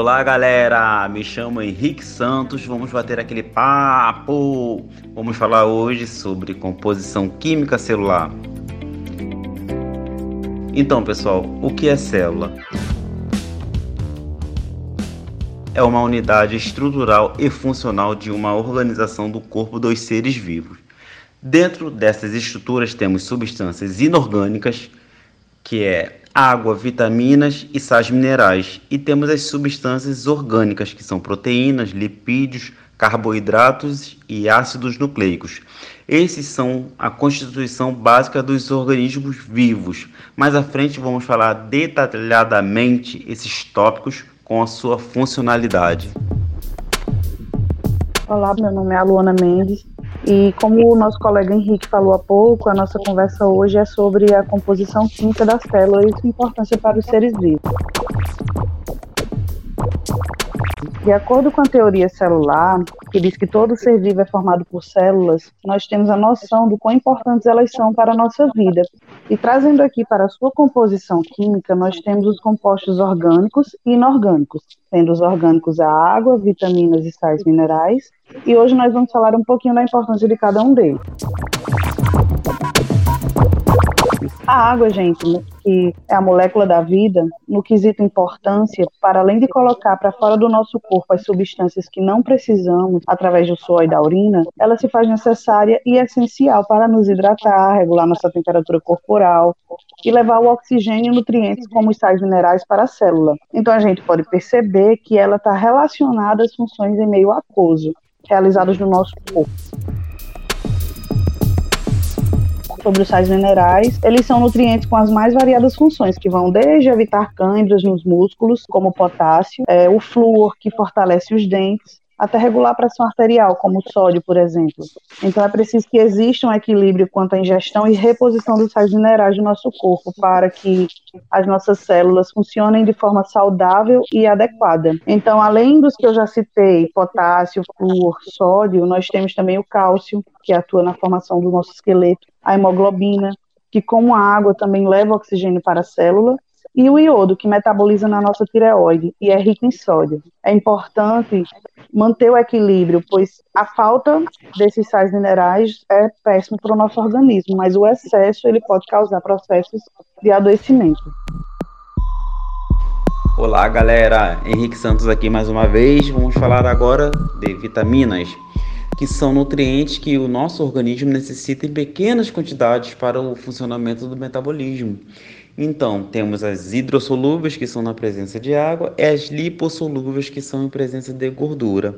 Olá galera, me chamo Henrique Santos, vamos bater aquele papo. Vamos falar hoje sobre composição química celular. Então pessoal, o que é célula? É uma unidade estrutural e funcional de uma organização do corpo dos seres vivos. Dentro dessas estruturas temos substâncias inorgânicas, que é água, vitaminas e sais minerais. E temos as substâncias orgânicas, que são proteínas, lipídios, carboidratos e ácidos nucleicos. Esses são a constituição básica dos organismos vivos. Mais à frente vamos falar detalhadamente esses tópicos com a sua funcionalidade. Olá, meu nome é Luana Mendes e como o nosso colega Henrique falou há pouco, a nossa conversa hoje é sobre a composição química da célula e sua importância para os seres vivos. De acordo com a teoria celular, que diz que todo ser vivo é formado por células, nós temos a noção do quão importantes elas são para a nossa vida. E trazendo aqui para a sua composição química, nós temos os compostos orgânicos e inorgânicos, sendo os orgânicos a água, vitaminas e sais minerais. E hoje nós vamos falar um pouquinho da importância de cada um deles. A água, gente, que é a molécula da vida, no quesito importância, para além de colocar para fora do nosso corpo as substâncias que não precisamos através do suor e da urina, ela se faz necessária e essencial para nos hidratar, regular nossa temperatura corporal e levar o oxigênio e nutrientes como os sais minerais para a célula. Então a gente pode perceber que ela está relacionada às funções em meio aquoso realizadas no nosso corpo sobre os sais minerais, eles são nutrientes com as mais variadas funções, que vão desde evitar câimbras nos músculos, como o potássio, é, o flúor, que fortalece os dentes, até regular a pressão arterial, como o sódio, por exemplo. Então é preciso que exista um equilíbrio quanto à ingestão e reposição dos sais minerais do nosso corpo para que as nossas células funcionem de forma saudável e adequada. Então, além dos que eu já citei, potássio, flúor, sódio, nós temos também o cálcio, que atua na formação do nosso esqueleto, a hemoglobina, que como a água também leva oxigênio para a célula, e o iodo, que metaboliza na nossa tireoide e é rico em sódio. É importante manter o equilíbrio, pois a falta desses sais minerais é péssimo para o nosso organismo, mas o excesso ele pode causar processos de adoecimento. Olá, galera. Henrique Santos aqui mais uma vez. Vamos falar agora de vitaminas, que são nutrientes que o nosso organismo necessita em pequenas quantidades para o funcionamento do metabolismo. Então, temos as hidrossolúveis, que são na presença de água, e as lipossolúveis, que são em presença de gordura.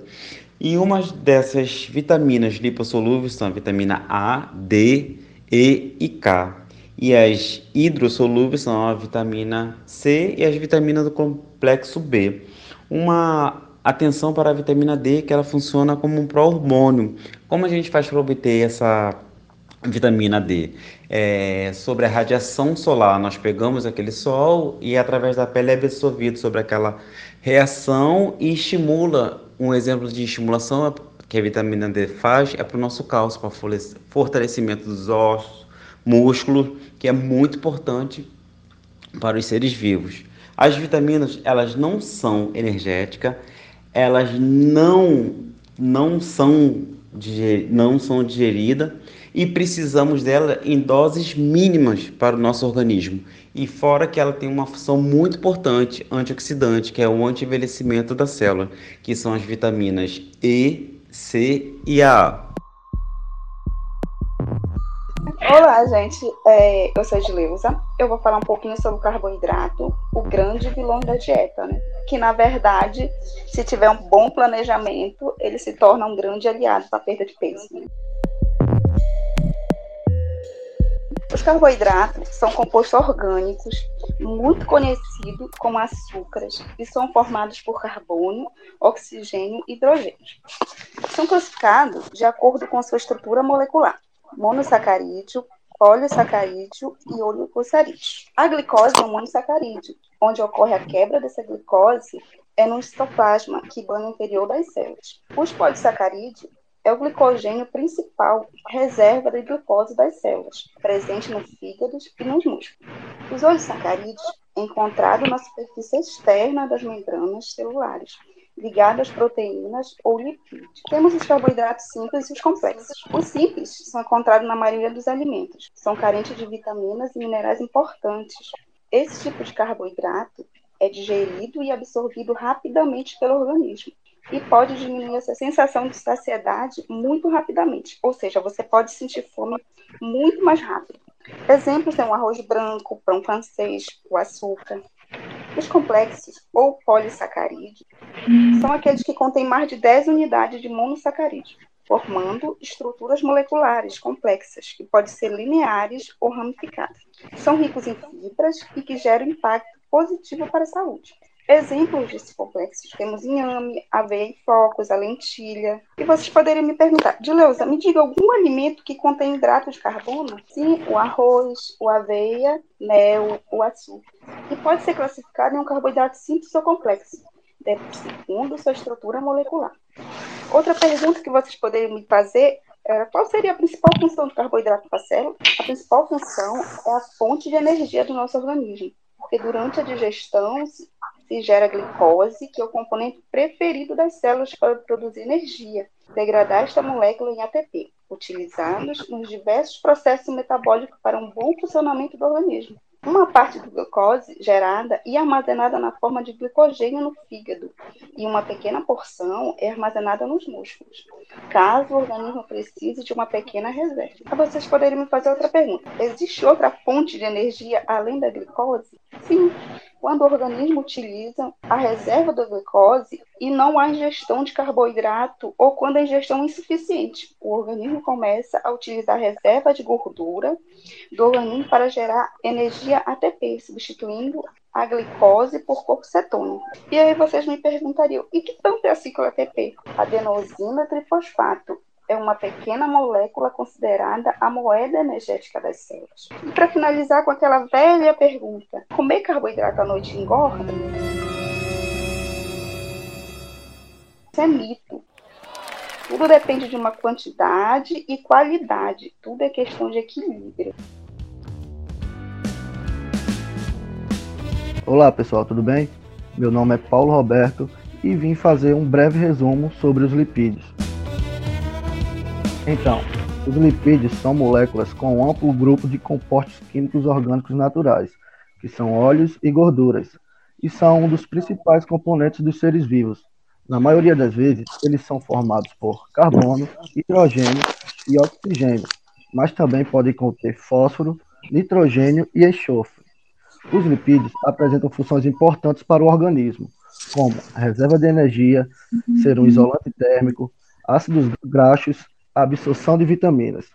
E uma dessas vitaminas lipossolúveis são a vitamina A, D, E e K. E as hidrossolúveis são a vitamina C e as vitaminas do complexo B. Uma atenção para a vitamina D, que ela funciona como um pró-hormônio. Como a gente faz para obter essa vitamina D. É, sobre a radiação solar, nós pegamos aquele sol e através da pele é absorvido sobre aquela reação e estimula. Um exemplo de estimulação que a vitamina D faz é para o nosso cálcio, para fortalecimento dos ossos, músculos, que é muito importante para os seres vivos. As vitaminas, elas não são energéticas, elas não não são não são digeridas e precisamos dela em doses mínimas para o nosso organismo. E fora que ela tem uma função muito importante antioxidante, que é o anti-envelhecimento da célula, que são as vitaminas E, C e A. Olá, gente. É, eu sou Edileuza. Eu vou falar um pouquinho sobre o carboidrato, o grande vilão da dieta, né? Que, na verdade, se tiver um bom planejamento, ele se torna um grande aliado para a perda de peso. Né? Os carboidratos são compostos orgânicos muito conhecidos como açúcares e são formados por carbono, oxigênio e hidrogênio. São classificados de acordo com sua estrutura molecular: monossacarídeo, polissacarídeo e oligosarídeo. A glicose é um monossacarídeo, onde ocorre a quebra dessa glicose é no citoplasma, que banha o interior das células. Os polissacarídeos é o glicogênio principal, reserva de glicose das células, presente no fígado e nos músculos. Os olisacarídeos é encontrado na superfície externa das membranas celulares, ligado às proteínas ou lipídios. Temos os carboidratos simples e os complexos. Os simples são encontrados na maioria dos alimentos, são carentes de vitaminas e minerais importantes. Esse tipo de carboidrato é digerido e absorvido rapidamente pelo organismo e pode diminuir essa sensação de saciedade muito rapidamente, ou seja, você pode sentir fome muito mais rápido. Exemplos são o arroz branco, o pão francês, o açúcar. Os complexos ou polissacarídeos são aqueles que contêm mais de 10 unidades de monossacarídeo, formando estruturas moleculares complexas, que podem ser lineares ou ramificadas. São ricos em fibras e que geram impacto positivo para a saúde. Exemplos desses complexos temos inhame, aveia em flocos, a lentilha. E vocês poderiam me perguntar, Dileuza, me diga algum alimento que contém hidrato de carbono? Sim, o arroz, o aveia, mel, o açúcar. E pode ser classificado em um carboidrato simples ou complexo, segundo sua estrutura molecular. Outra pergunta que vocês poderiam me fazer era qual seria a principal função do carboidrato para a célula? A principal função é a fonte de energia do nosso organismo, porque durante a digestão se gera glicose, que é o componente preferido das células para produzir energia, degradar esta molécula em ATP, utilizados nos diversos processos metabólicos para um bom funcionamento do organismo. Uma parte do glicose gerada e armazenada na forma de glicogênio no fígado, e uma pequena porção é armazenada nos músculos, caso o organismo precise de uma pequena reserva. Vocês poderiam me fazer outra pergunta: existe outra fonte de energia além da glicose? Sim, quando o organismo utiliza a reserva da glicose e não há ingestão de carboidrato ou quando a ingestão é insuficiente, o organismo começa a utilizar a reserva de gordura do organismo para gerar energia ATP, substituindo a glicose por corpo cetônico. E aí vocês me perguntariam, e que tanto é a ciclo ATP? Adenosina trifosfato é uma pequena molécula considerada a moeda energética das células. E para finalizar com aquela velha pergunta: comer carboidrato à noite engorda? Isso é mito. Tudo depende de uma quantidade e qualidade. Tudo é questão de equilíbrio. Olá pessoal, tudo bem? Meu nome é Paulo Roberto e vim fazer um breve resumo sobre os lipídios. Então, os lipídios são moléculas com um amplo grupo de compostos químicos orgânicos naturais, que são óleos e gorduras, e são um dos principais componentes dos seres vivos. Na maioria das vezes, eles são formados por carbono, hidrogênio e oxigênio, mas também podem conter fósforo, nitrogênio e enxofre. Os lipídios apresentam funções importantes para o organismo, como reserva de energia, ser um isolante térmico, ácidos graxos a absorção de vitaminas.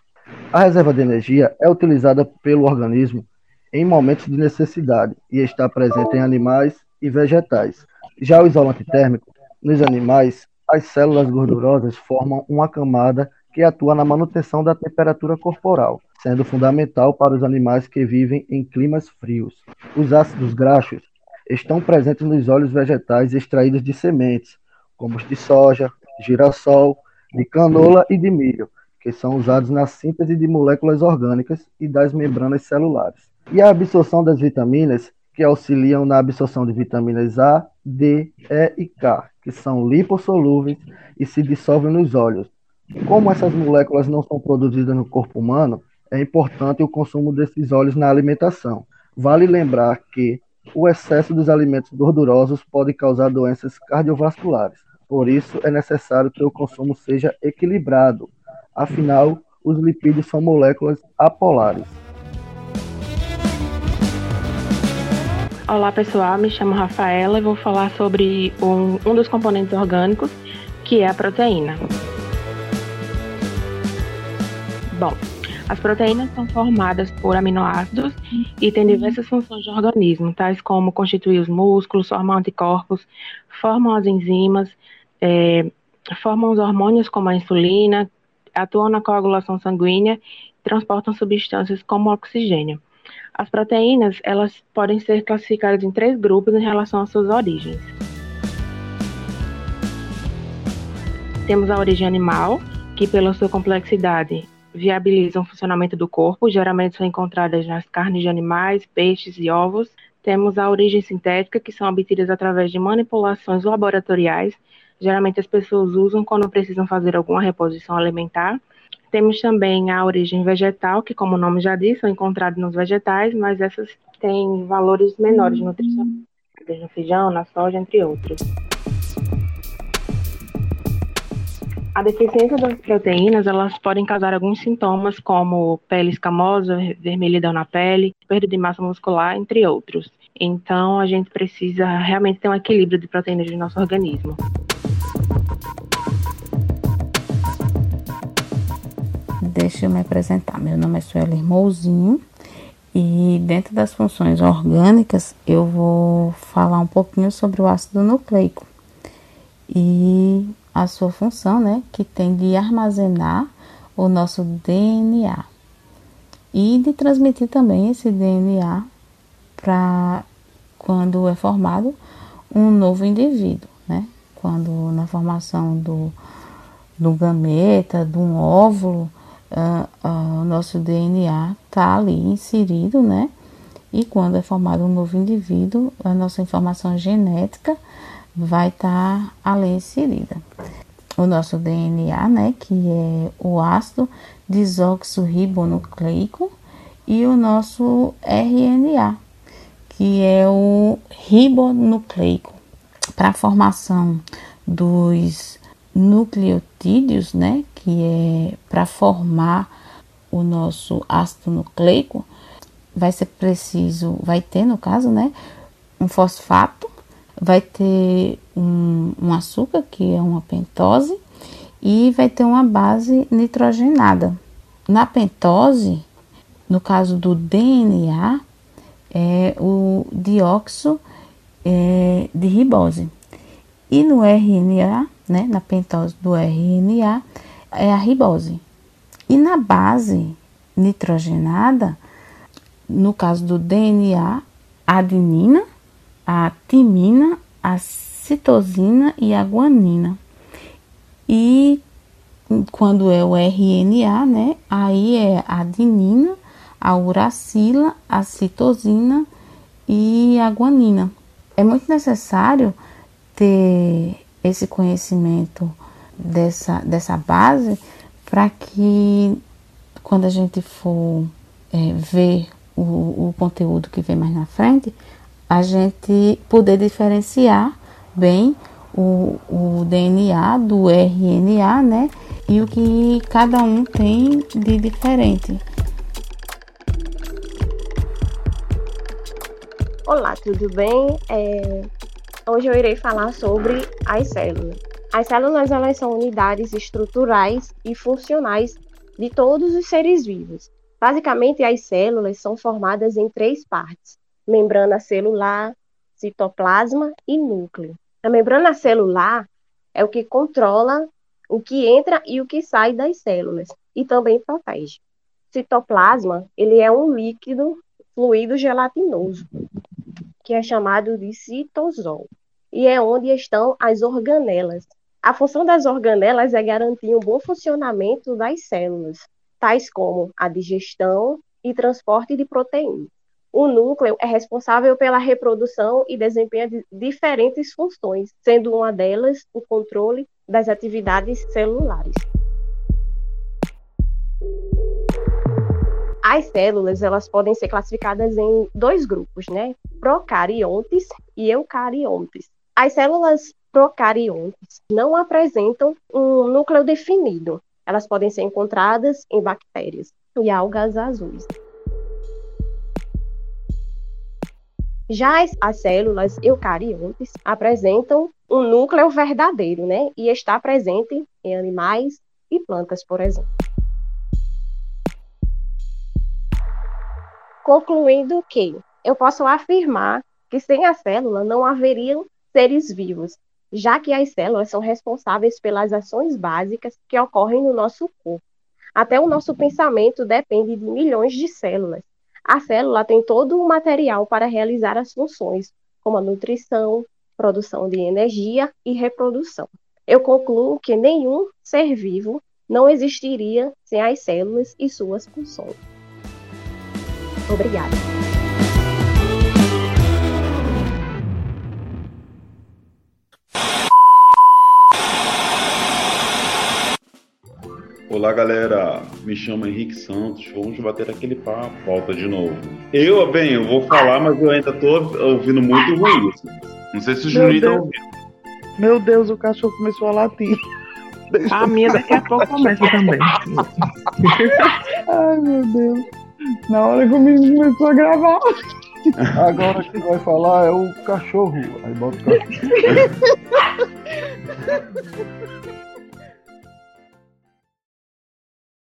A reserva de energia é utilizada pelo organismo em momentos de necessidade e está presente em animais e vegetais. Já o isolante térmico, nos animais, as células gordurosas formam uma camada que atua na manutenção da temperatura corporal, sendo fundamental para os animais que vivem em climas frios. Os ácidos graxos estão presentes nos óleos vegetais extraídos de sementes, como os de soja, girassol, de canola e de milho, que são usados na síntese de moléculas orgânicas e das membranas celulares. E a absorção das vitaminas, que auxiliam na absorção de vitaminas A, D, E e K, que são lipossolúveis e se dissolvem nos óleos. Como essas moléculas não são produzidas no corpo humano, é importante o consumo desses óleos na alimentação. Vale lembrar que o excesso dos alimentos gordurosos pode causar doenças cardiovasculares. Por isso, é necessário que o consumo seja equilibrado. Afinal, os lipídios são moléculas apolares. Olá pessoal, me chamo Rafaela e vou falar sobre um, um dos componentes orgânicos, que é a proteína. Bom, as proteínas são formadas por aminoácidos e têm diversas funções de organismo, tais como constituir os músculos, formar anticorpos, formam as enzimas, é, formam os hormônios como a insulina, atuam na coagulação sanguínea e transportam substâncias como oxigênio. As proteínas, elas podem ser classificadas em três grupos em relação às suas origens. Temos a origem animal, que, pela sua complexidade, viabilizam o funcionamento do corpo, geralmente são encontradas nas carnes de animais, peixes e ovos. Temos a origem sintética, que são obtidas através de manipulações laboratoriais. Geralmente as pessoas usam quando precisam fazer alguma reposição alimentar. Temos também a origem vegetal, que, como o nome já diz, são encontradas nos vegetais, mas essas têm valores menores de nutrição, no feijão, na soja, entre outros. A deficiência das proteínas, elas podem causar alguns sintomas, como pele escamosa, vermelhidão na pele, perda de massa muscular, entre outros. Então, a gente precisa realmente ter um equilíbrio de proteínas no nosso organismo. Deixa eu me apresentar. Meu nome é Sueli Mouzinho e dentro das funções orgânicas eu vou falar um pouquinho sobre o ácido nucleico. E a sua função, né, que tem de armazenar o nosso DNA e de transmitir também esse DNA para quando é formado um novo indivíduo, né? Quando na formação do, do gameta, de um óvulo, o nosso DNA está ali inserido, né? E quando é formado um novo indivíduo, a nossa informação genética vai estar tá ali inserida. O nosso DNA, né, que é o ácido desoxirribonucleico, e o nosso RNA, que é o ribonucleico, para a formação dos nucleotídeos, né, que é para formar o nosso ácido nucleico, vai ser preciso, vai ter no caso, né, um fosfato vai ter um, um açúcar, que é uma pentose, e vai ter uma base nitrogenada. Na pentose, no caso do DNA, é o dióxido é, de ribose. E no RNA, né, na pentose do RNA, é a ribose. E na base nitrogenada, no caso do DNA, adenina a timina, a citosina e a guanina. E quando é o RNA, né? Aí é a adenina, a uracila, a citosina e a guanina. É muito necessário ter esse conhecimento dessa, dessa base para que quando a gente for é, ver o, o conteúdo que vem mais na frente, a gente poder diferenciar bem o, o DNA do RNA, né? E o que cada um tem de diferente. Olá, tudo bem? É... Hoje eu irei falar sobre as células. As células elas são unidades estruturais e funcionais de todos os seres vivos. Basicamente, as células são formadas em três partes: membrana celular, citoplasma e núcleo. A membrana celular é o que controla o que entra e o que sai das células e também protege. Citoplasma, ele é um líquido fluido gelatinoso, que é chamado de citosol, e é onde estão as organelas. A função das organelas é garantir um bom funcionamento das células, tais como a digestão e transporte de proteínas. O núcleo é responsável pela reprodução e desempenha diferentes funções, sendo uma delas o controle das atividades celulares. As células elas podem ser classificadas em dois grupos, né? Procariontes e eucariontes. As células procariontes não apresentam um núcleo definido. Elas podem ser encontradas em bactérias e algas azuis. Já as, as células eucariontes apresentam um núcleo verdadeiro, né? E está presente em animais e plantas, por exemplo. Concluindo que eu posso afirmar que sem a célula não haveriam seres vivos, já que as células são responsáveis pelas ações básicas que ocorrem no nosso corpo. Até o nosso pensamento depende de milhões de células, a célula tem todo o material para realizar as funções, como a nutrição, produção de energia e reprodução. Eu concluo que nenhum ser vivo não existiria sem as células e suas funções. Obrigada. Olá, galera. Me chamo Henrique Santos. Vamos bater aquele papo. Volta de novo. Eu, bem, eu vou falar, mas eu ainda tô ouvindo muito ruim. Assim. Não sei se o Juninho tá ouvindo. Meu Deus, o cachorro começou a latir. Deixa a minha daqui a pouco começa também. Ai, meu Deus. Na hora que o menino começou a gravar. Agora quem vai falar é o cachorro. Aí bota o cachorro.